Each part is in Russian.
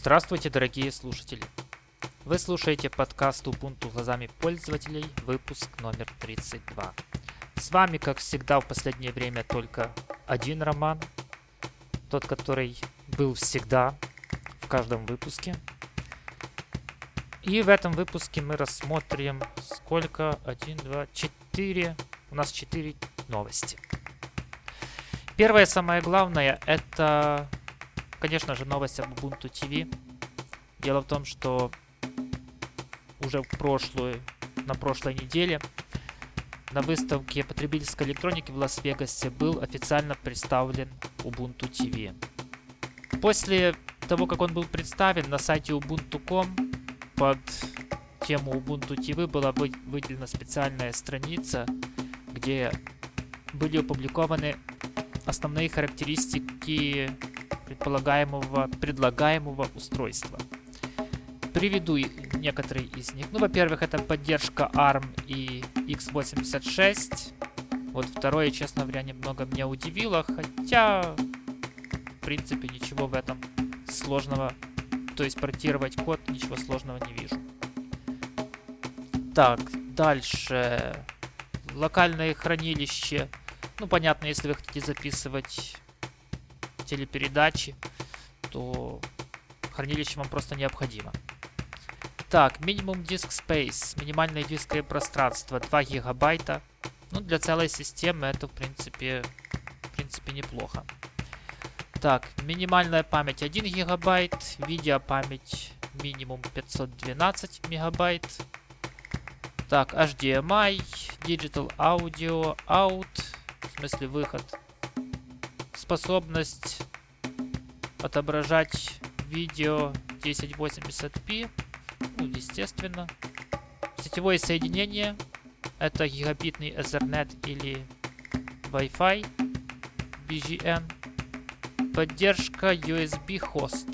Здравствуйте, дорогие слушатели! Вы слушаете подкаст Ubuntu глазами пользователей, выпуск номер 32. С вами, как всегда, в последнее время только один роман, тот, который был всегда в каждом выпуске. И в этом выпуске мы рассмотрим сколько? 1, 2, 4. У нас 4 новости. Первое, самое главное, это, конечно же, новость об Ubuntu TV. Дело в том, что уже в прошлую, на прошлой неделе на выставке потребительской электроники в Лас-Вегасе был официально представлен Ubuntu TV. После того, как он был представлен на сайте ubuntu.com под тему Ubuntu TV была выделена специальная страница, где были опубликованы основные характеристики предполагаемого, предлагаемого устройства. Приведу некоторые из них. Ну, во-первых, это поддержка ARM и x86. Вот второе, честно говоря, немного меня удивило, хотя, в принципе, ничего в этом сложного, то есть портировать код, ничего сложного не вижу. Так, дальше. Локальное хранилище ну, понятно, если вы хотите записывать телепередачи, то хранилище вам просто необходимо. Так, минимум диск space, минимальное дисковое пространство 2 гигабайта. Ну, для целой системы это, в принципе, в принципе неплохо. Так, минимальная память 1 гигабайт, видеопамять минимум 512 мегабайт. Так, HDMI, Digital Audio, Out, в смысле выход. Способность отображать видео 1080p, ну, естественно. Сетевое соединение, это гигабитный Ethernet или Wi-Fi, BGN. Поддержка USB хост.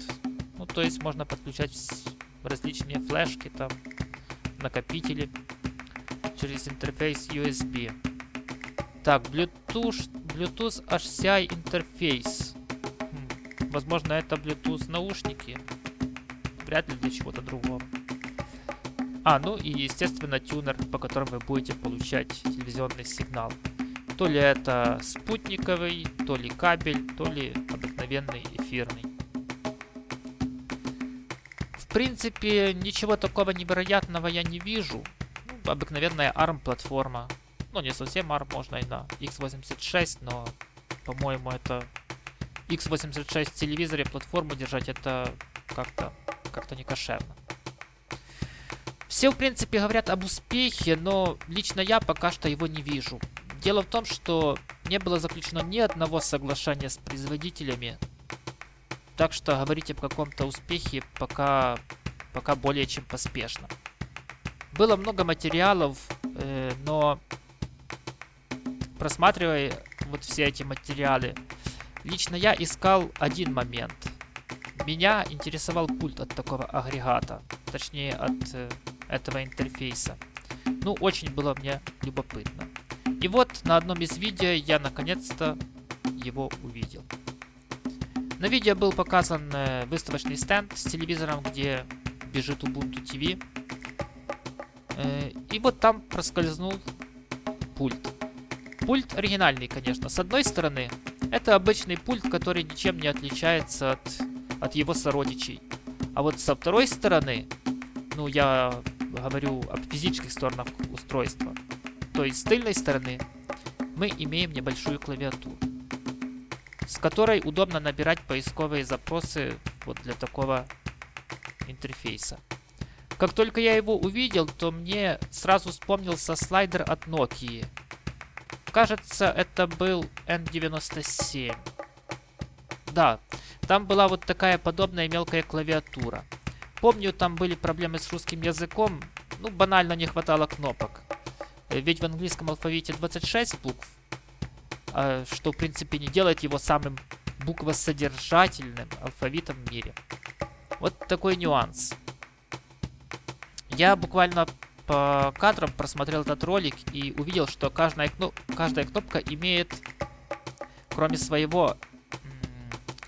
Ну, то есть можно подключать различные флешки, там, накопители через интерфейс USB. Так, Bluetooth, Bluetooth HCI интерфейс. Хм, возможно, это Bluetooth наушники. Вряд ли для чего-то другого. А, ну и, естественно, тюнер, по которому вы будете получать телевизионный сигнал. То ли это спутниковый, то ли кабель, то ли обыкновенный эфирный. В принципе, ничего такого невероятного я не вижу. Ну, обыкновенная ARM-платформа. Ну, не совсем ARM, можно и на x86, но, по-моему, это x86 в телевизоре платформу держать, это как-то как-то не кошерно. Все, в принципе, говорят об успехе, но лично я пока что его не вижу. Дело в том, что не было заключено ни одного соглашения с производителями, так что говорить об каком-то успехе пока, пока более чем поспешно. Было много материалов, э, но просматривая вот все эти материалы, лично я искал один момент. Меня интересовал пульт от такого агрегата, точнее от э, этого интерфейса. Ну, очень было мне любопытно. И вот на одном из видео я наконец-то его увидел. На видео был показан э, выставочный стенд с телевизором, где бежит Ubuntu TV. Э, и вот там проскользнул пульт. Пульт оригинальный, конечно. С одной стороны, это обычный пульт, который ничем не отличается от, от его сородичей. А вот со второй стороны, ну, я говорю об физических сторонах устройства. То есть с тыльной стороны мы имеем небольшую клавиатуру, с которой удобно набирать поисковые запросы вот для такого интерфейса. Как только я его увидел, то мне сразу вспомнился слайдер от Nokia – Кажется, это был N97. Да, там была вот такая подобная мелкая клавиатура. Помню, там были проблемы с русским языком, ну, банально не хватало кнопок. Ведь в английском алфавите 26 букв, а, что, в принципе, не делает его самым буквосодержательным алфавитом в мире. Вот такой нюанс. Я буквально по кадрам просмотрел этот ролик и увидел, что каждая, кноп каждая кнопка имеет, кроме своего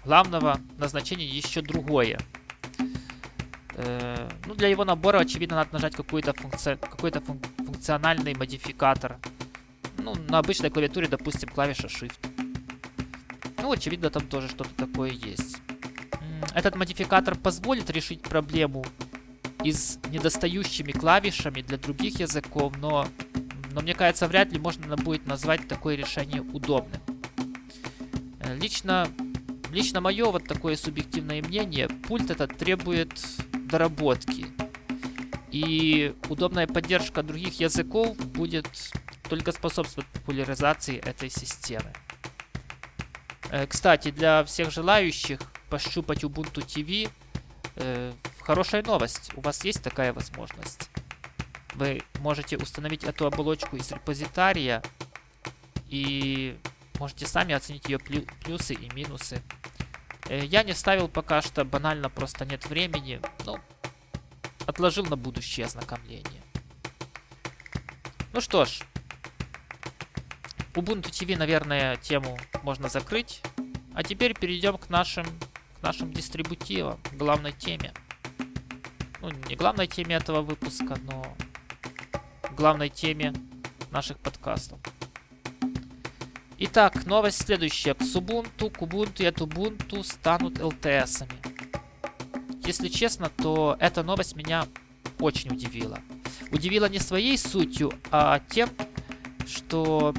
главного назначения, еще другое. Э, ну, для его набора, очевидно, надо нажать какой-то функци... какой фун... функциональный модификатор. Ну, на обычной клавиатуре, допустим, клавиша Shift. Ну, очевидно, там тоже что-то такое есть. Этот модификатор позволит решить проблему из недостающими клавишами для других языков, но, но мне кажется, вряд ли можно будет назвать такое решение удобным. Э, лично, лично мое вот такое субъективное мнение, пульт этот требует доработки. И удобная поддержка других языков будет только способствовать популяризации этой системы. Э, кстати, для всех желающих пощупать Ubuntu TV, э, хорошая новость. У вас есть такая возможность. Вы можете установить эту оболочку из репозитария и можете сами оценить ее плюсы и минусы. Э, я не ставил пока что, банально просто нет времени. Ну, отложил на будущее ознакомление. Ну что ж, Ubuntu TV, наверное, тему можно закрыть. А теперь перейдем к нашим, к нашим дистрибутивам, главной теме. Ну, не главной теме этого выпуска, но главной теме наших подкастов. Итак, новость следующая. К Ubuntu, к Ubuntu и от Ubuntu станут LTS-ами. Если честно, то эта новость меня очень удивила. Удивила не своей сутью, а тем, что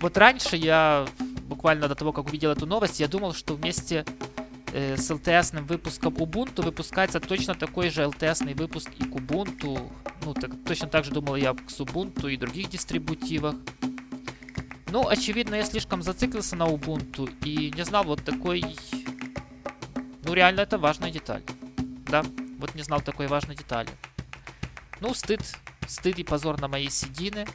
вот раньше я, буквально до того, как увидел эту новость, я думал, что вместе с LTS выпуском Ubuntu выпускается точно такой же LTS выпуск и к Ubuntu. Ну, так, точно так же думал я к Ubuntu и других дистрибутивах. Ну, очевидно, я слишком зациклился на Ubuntu и не знал вот такой... Ну, реально, это важная деталь. Да, вот не знал такой важной детали. Ну, стыд, стыд и позор на моей седины.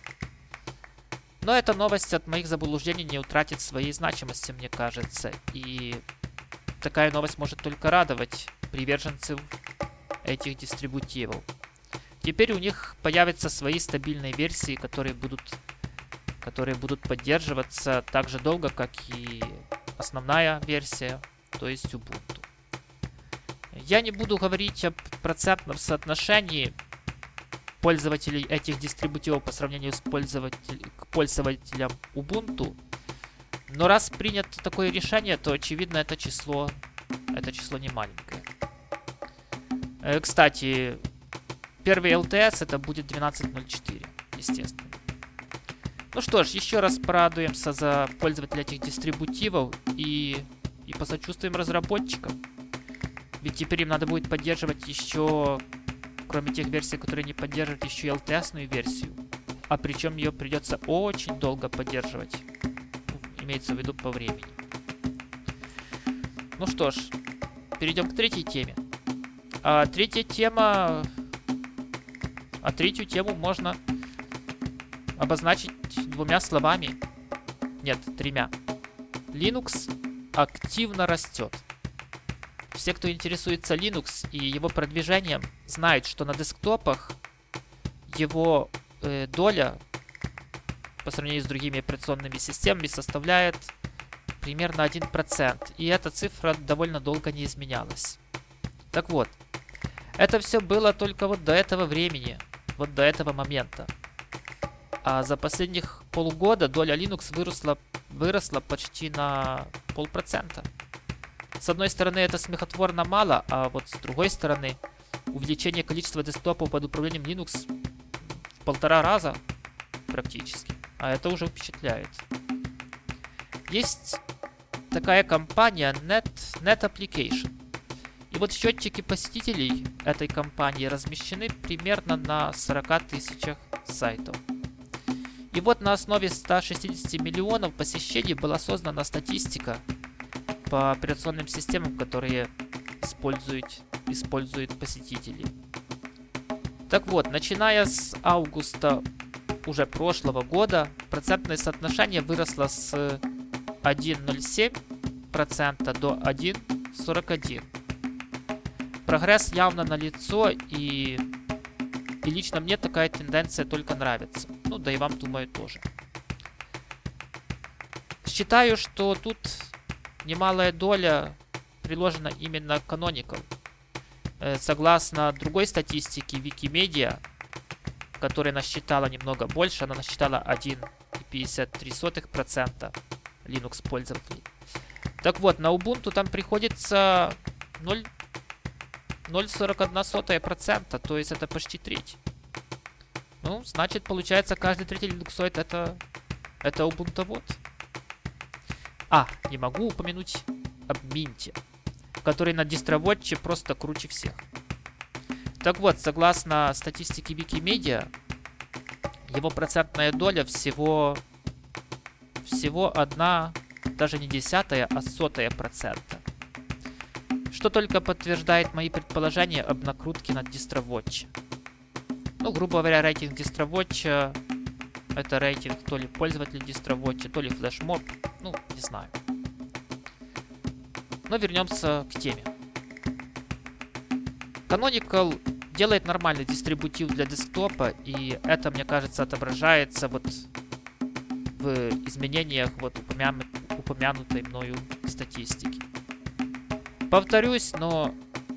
Но эта новость от моих заблуждений не утратит своей значимости, мне кажется. И такая новость может только радовать приверженцев этих дистрибутивов. Теперь у них появятся свои стабильные версии, которые будут, которые будут поддерживаться так же долго, как и основная версия, то есть Ubuntu. Я не буду говорить о процентном соотношении пользователей этих дистрибутивов по сравнению с пользователь, к пользователям Ubuntu. Но раз принято такое решение, то очевидно это число, это число не маленькое. Э, кстати, первый LTS это будет 12.04, естественно. Ну что ж, еще раз порадуемся за пользователей этих дистрибутивов и, и посочувствуем разработчикам. Ведь теперь им надо будет поддерживать еще кроме тех версий, которые не поддерживают еще и LTS версию. А причем ее придется очень долго поддерживать. Имеется в виду по времени. Ну что ж, перейдем к третьей теме. А третья тема... А третью тему можно обозначить двумя словами. Нет, тремя. Linux активно растет. Все, кто интересуется Linux и его продвижением, знают, что на десктопах его э, доля по сравнению с другими операционными системами составляет примерно 1%. И эта цифра довольно долго не изменялась. Так вот, это все было только вот до этого времени, вот до этого момента. А за последних полгода доля Linux выросла, выросла почти на полпроцента. С одной стороны, это смехотворно мало, а вот с другой стороны, увеличение количества десктопов под управлением Linux в полтора раза практически. А это уже впечатляет. Есть такая компания Net, Net Application. И вот счетчики посетителей этой компании размещены примерно на 40 тысячах сайтов. И вот на основе 160 миллионов посещений была создана статистика по операционным системам, которые используют, используют посетители. Так вот, начиная с августа уже прошлого года, процентное соотношение выросло с 1,07% до 1,41%. Прогресс явно налицо и, и лично мне такая тенденция только нравится. Ну да и вам, думаю, тоже. Считаю, что тут немалая доля приложена именно Canonical. э, согласно другой статистике Wikimedia, которая насчитала немного больше, она насчитала 1,53% Linux пользователей. Так вот, на Ubuntu там приходится 0,41%, то есть это почти треть. Ну, значит, получается, каждый третий линуксоид это, это Ubuntu вот. А, не могу упомянуть об Минте, который на дистроводче просто круче всех. Так вот, согласно статистике Wikimedia, его процентная доля всего всего одна, даже не десятая, а сотая процента. Что только подтверждает мои предположения об накрутке на DistroWatch. Ну, грубо говоря, рейтинг DistroWatch это рейтинг то ли пользователей DistroWatch, то ли флешмоб, ну, не знаю. Но вернемся к теме. Canonical делает нормальный дистрибутив для десктопа, и это, мне кажется, отображается вот в изменениях вот упомя... упомянутой мною статистики. Повторюсь, но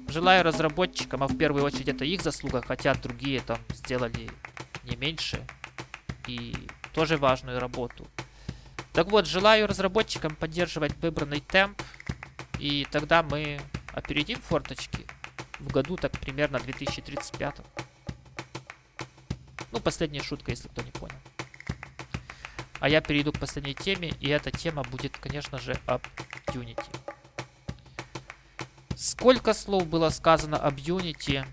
желаю разработчикам, а в первую очередь это их заслуга, хотя другие там сделали не меньше и тоже важную работу. Так вот, желаю разработчикам поддерживать выбранный темп, и тогда мы опередим форточки в году так примерно 2035. Ну, последняя шутка, если кто не понял. А я перейду к последней теме, и эта тема будет, конечно же, об Unity. Сколько слов было сказано об Unity,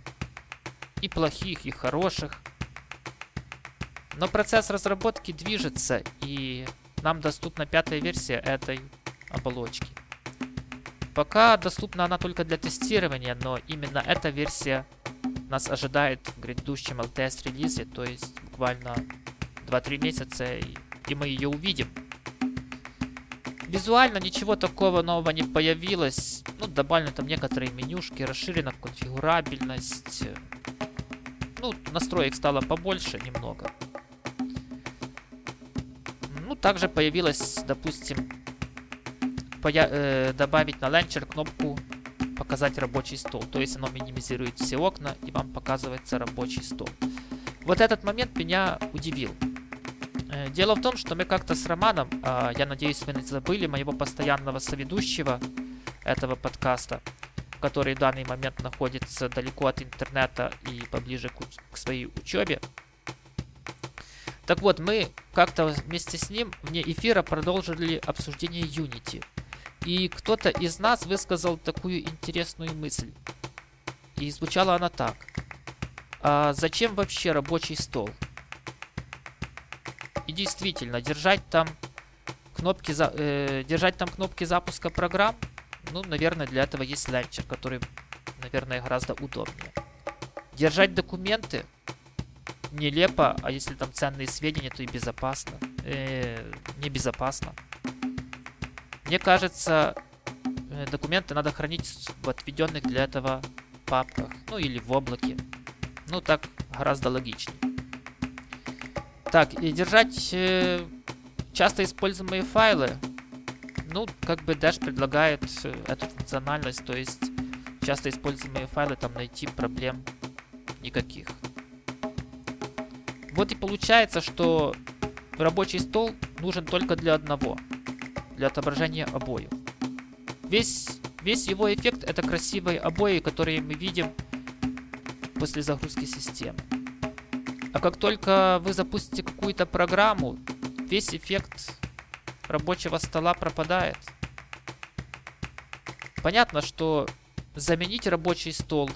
и плохих, и хороших. Но процесс разработки движется, и нам доступна пятая версия этой оболочки. Пока доступна она только для тестирования, но именно эта версия нас ожидает в грядущем LTS релизе, то есть буквально 2-3 месяца, и, и мы ее увидим. Визуально ничего такого нового не появилось. Ну, добавлены там некоторые менюшки, расширена конфигурабельность. Ну, настроек стало побольше немного. Ну, также появилась, допустим, э, добавить на ленчер кнопку показать рабочий стол. То есть оно минимизирует все окна и вам показывается рабочий стол. Вот этот момент меня удивил. Э, дело в том, что мы как-то с Романом, э, я надеюсь, вы не забыли моего постоянного соведущего этого подкаста, который в данный момент находится далеко от интернета и поближе к, к своей учебе. Так вот, мы как-то вместе с ним вне эфира продолжили обсуждение Unity. И кто-то из нас высказал такую интересную мысль. И звучала она так. А зачем вообще рабочий стол? И действительно, держать там кнопки, за, э, держать там кнопки запуска программ, ну, наверное, для этого есть ланчер, который, наверное, гораздо удобнее. Держать документы нелепо, а если там ценные сведения, то и безопасно. Э, небезопасно. Мне кажется, э, документы надо хранить в отведенных для этого папках. Ну или в облаке. Ну так гораздо логичнее. Так, и держать э, часто используемые файлы. Ну, как бы Dash предлагает э, эту функциональность, то есть часто используемые файлы там найти проблем никаких. Вот и получается, что рабочий стол нужен только для одного – для отображения обоев. Весь, весь его эффект это красивые обои, которые мы видим после загрузки системы. А как только вы запустите какую-то программу, весь эффект рабочего стола пропадает. Понятно, что заменить рабочий стол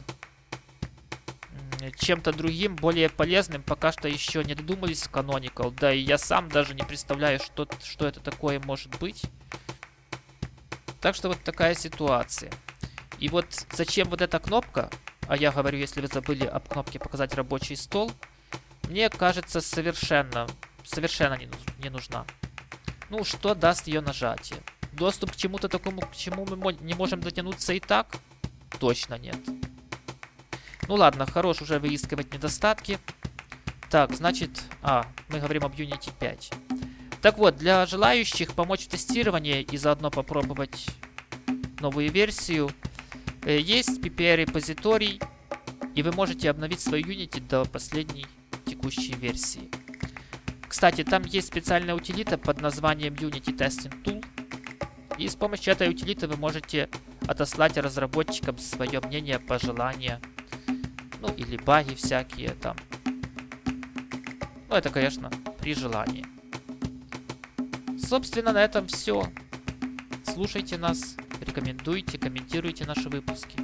чем-то другим, более полезным, пока что еще не додумались в Canonical. Да и я сам даже не представляю, что, что это такое может быть. Так что вот такая ситуация. И вот зачем вот эта кнопка, а я говорю, если вы забыли об кнопке показать рабочий стол, мне кажется совершенно, совершенно не, не нужна. Ну, что даст ее нажатие? Доступ к чему-то такому, к чему мы не можем дотянуться и так? Точно нет. Ну ладно, хорош уже выискивать недостатки. Так, значит... А, мы говорим об Unity 5. Так вот, для желающих помочь в тестировании и заодно попробовать новую версию, Э, есть PPA-репозиторий, и вы можете обновить свою Unity до последней текущей версии. Кстати, там есть специальная утилита под названием Unity Testing Tool. И с помощью этой утилиты вы можете отослать разработчикам свое мнение, пожелания. Ну, или баги всякие там. Ну, это, конечно, при желании. Собственно, на этом все. Слушайте нас, рекомендуйте, комментируйте наши выпуски.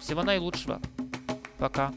Всего наилучшего. Пока.